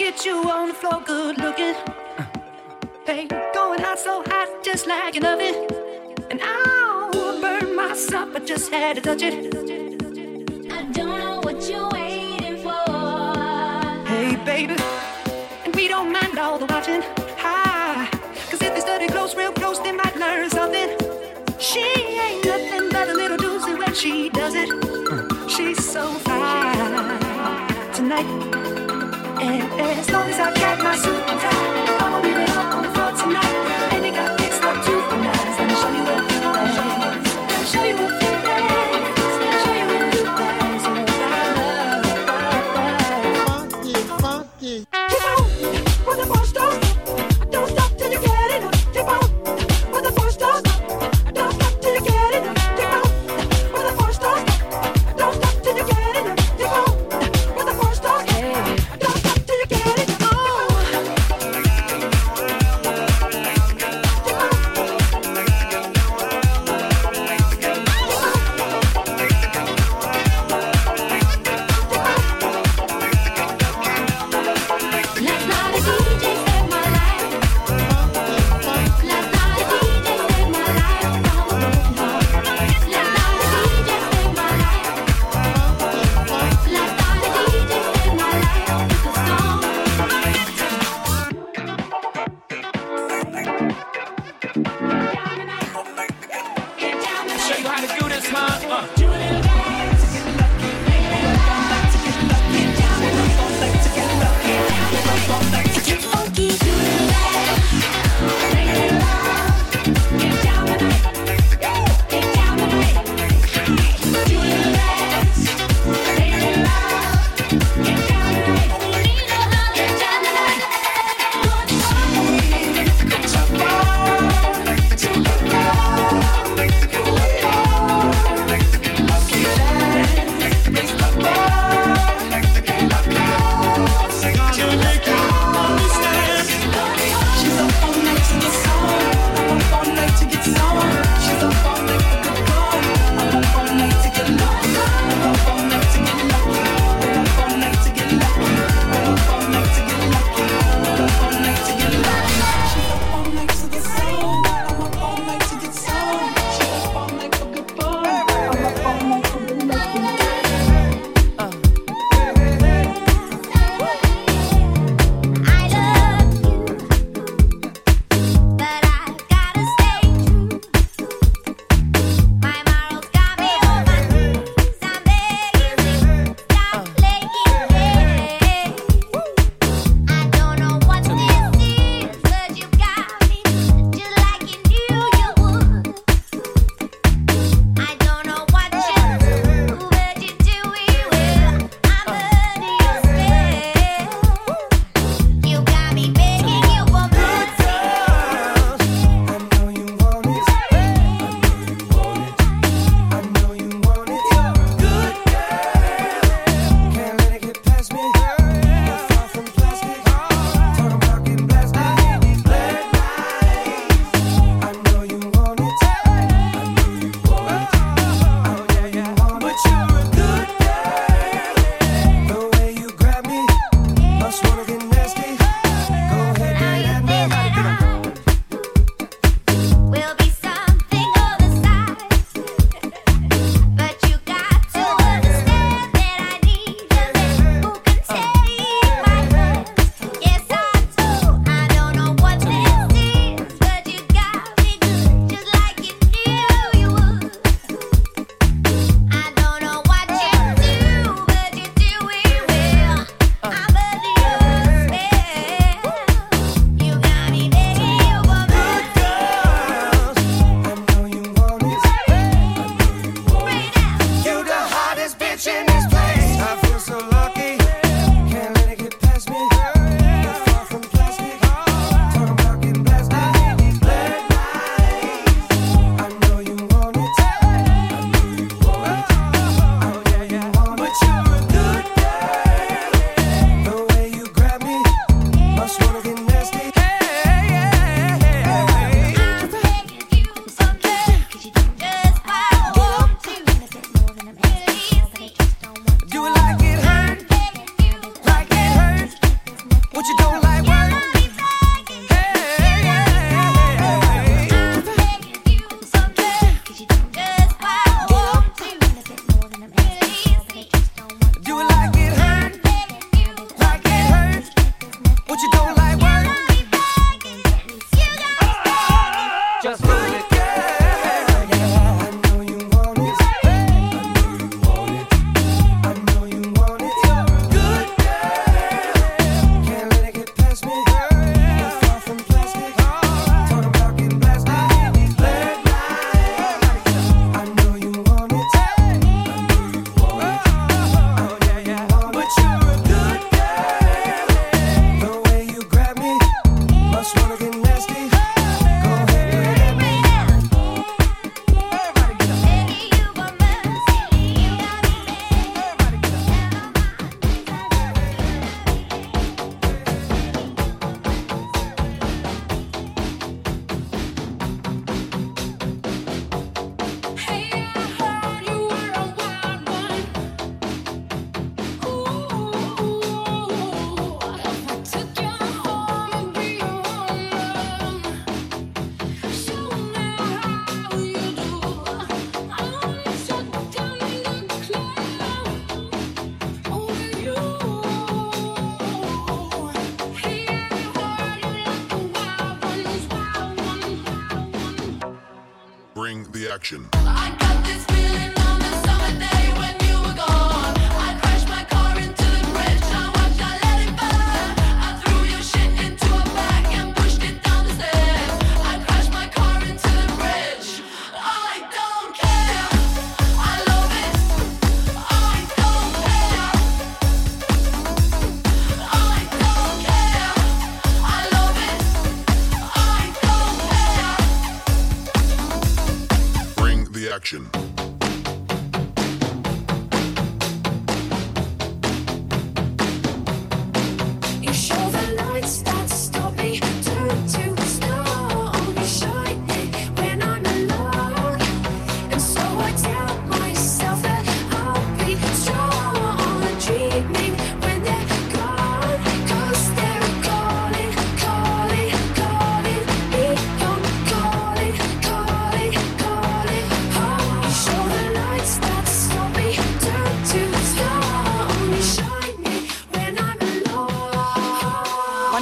Get you on the floor, good looking. Hey, going hot, so hot, just like an oven. And I'll burn myself, I just had to touch it. I don't know what you're waiting for. Hey, baby, and we don't mind all the watching. Hi, cause if they study close, real close, they might learn something. She ain't nothing but a little doozy when she does it. She's so fine tonight. Eh, eh, as long as I get my suit.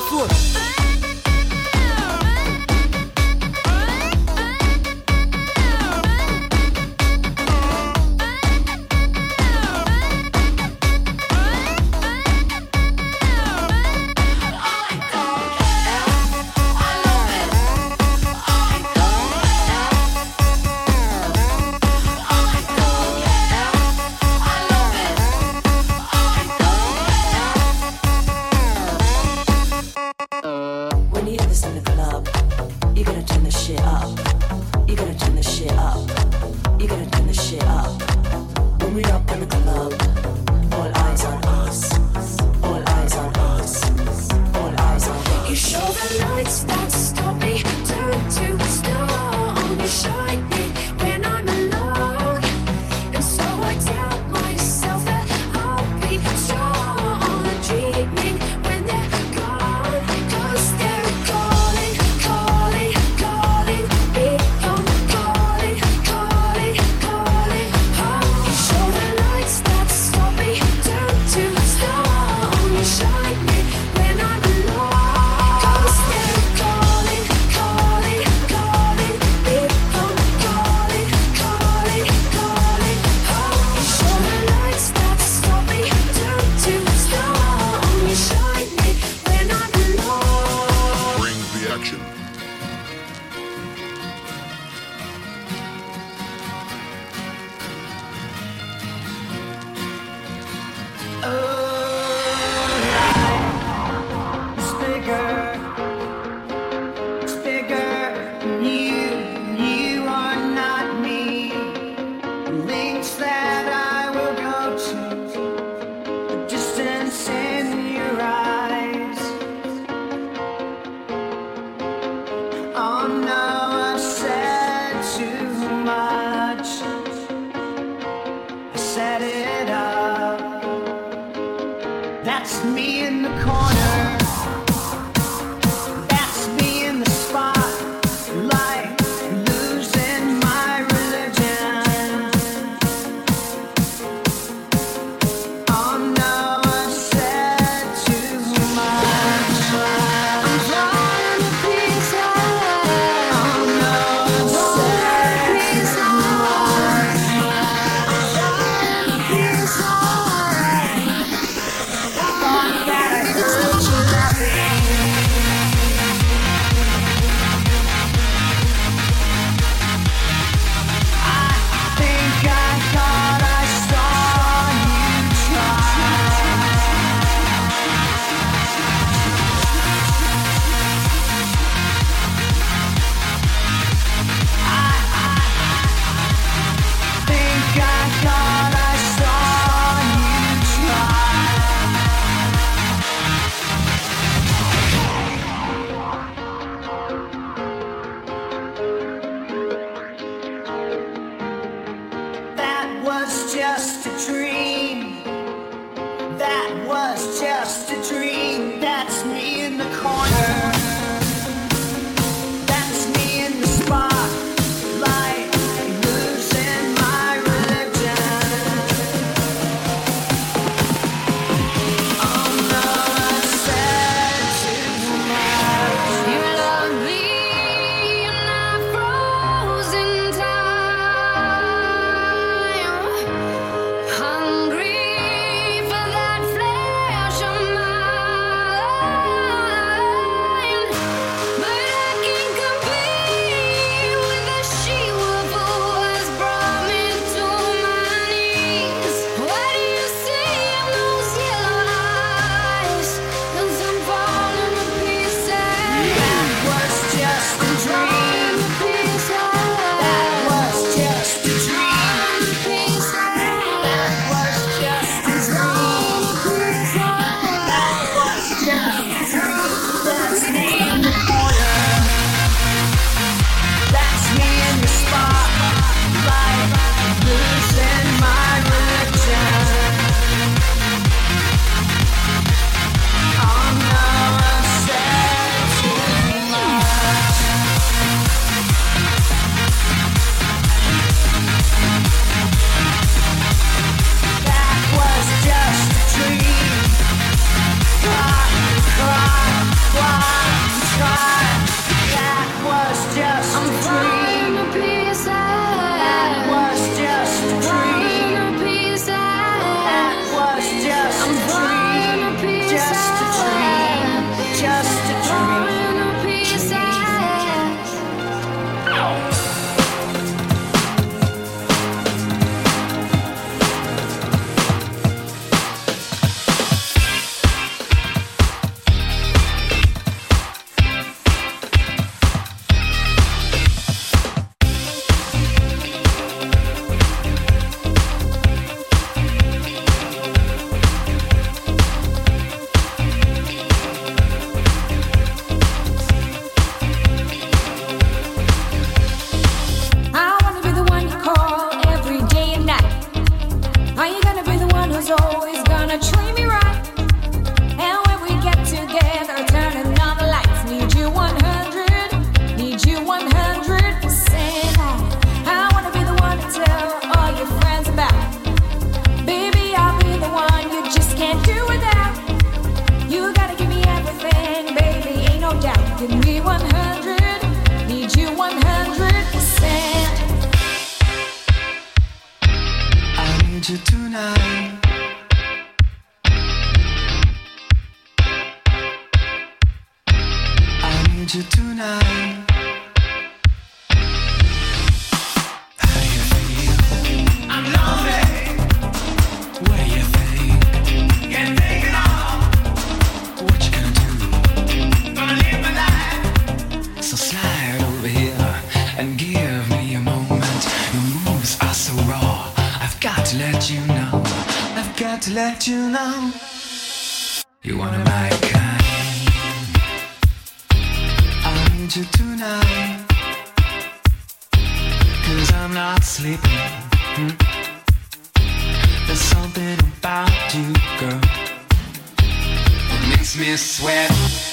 floor. and give me a moment. Your moves are so raw. I've got to let you know. I've got to let you know. You one of my kind. I need you tonight. Cause I'm not sleeping. Hmm? There's something about you, girl, that makes me sweat.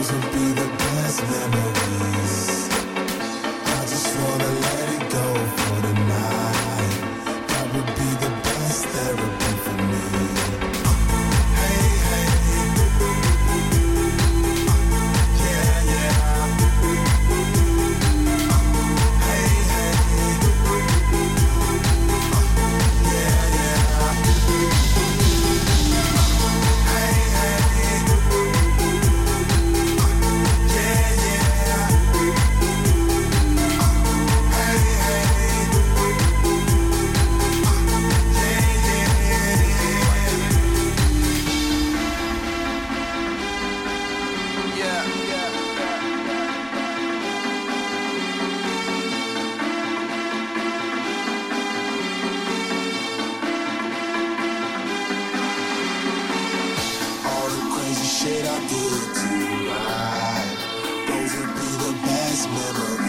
Those will be the best memories. shit I did to you. Those would be the best memories.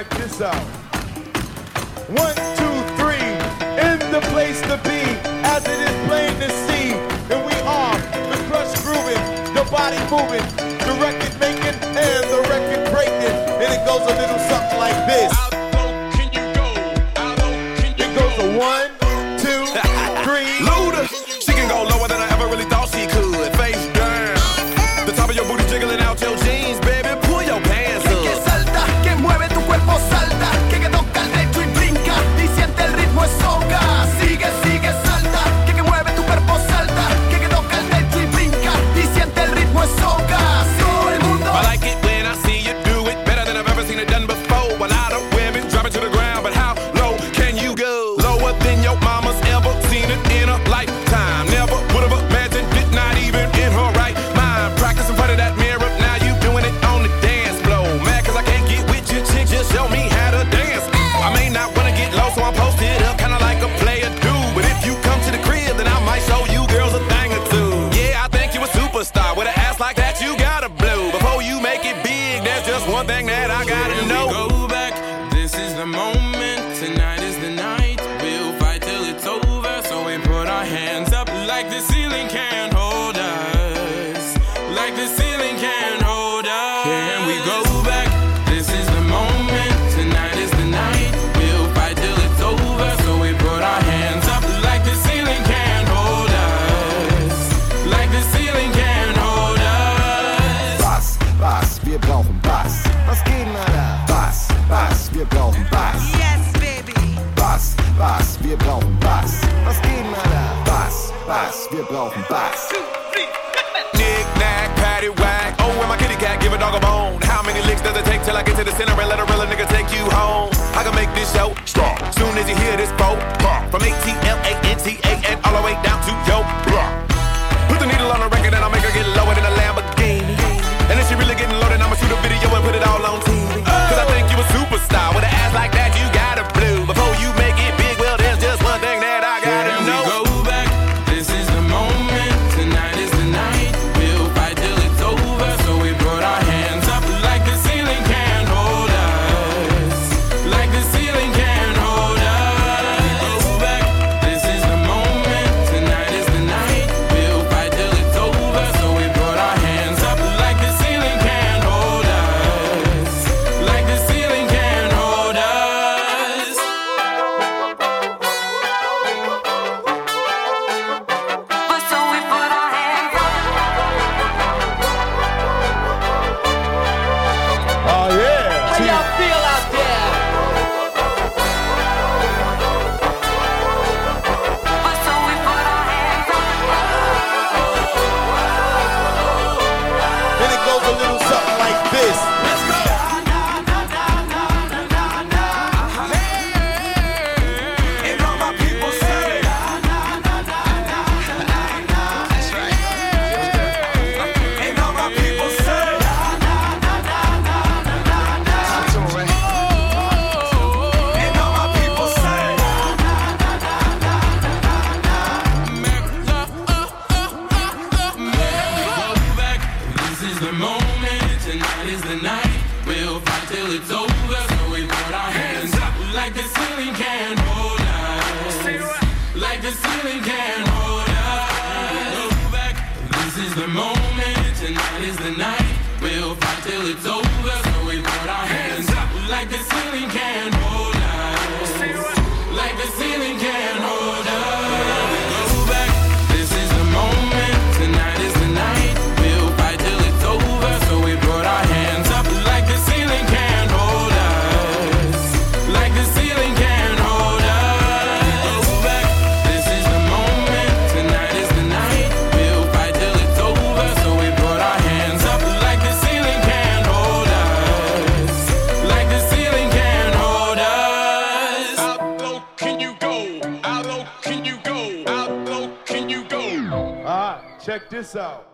check this out. One, two, three, in the place to be, as it is plain to see. And we are the crush grooving, the body moving, the record making, and the record breaking. And it goes a little something like this. Bass, wir brauchen Bass. Was geht denn, Bass, Bass, wir brauchen Bass. Nick, knack, patty, whack. Oh, and my kitty cat, give a dog a bone. How many licks does it take till I get to the center and let a real nigga take you home? I can make this show stop. Soon as you hear this boat pop. From A-T-L-A-N-T-A and all the way down to yo block. Put the needle on the record and I'll make her get lower than a Lamborghini. And if she really getting loaded, I'ma shoot a video and put it all on TV. Cause I think you a superstar with an ass like that. like the ceiling can hold us. Like the ceiling can hold us. Back. This is the moment tonight. this out.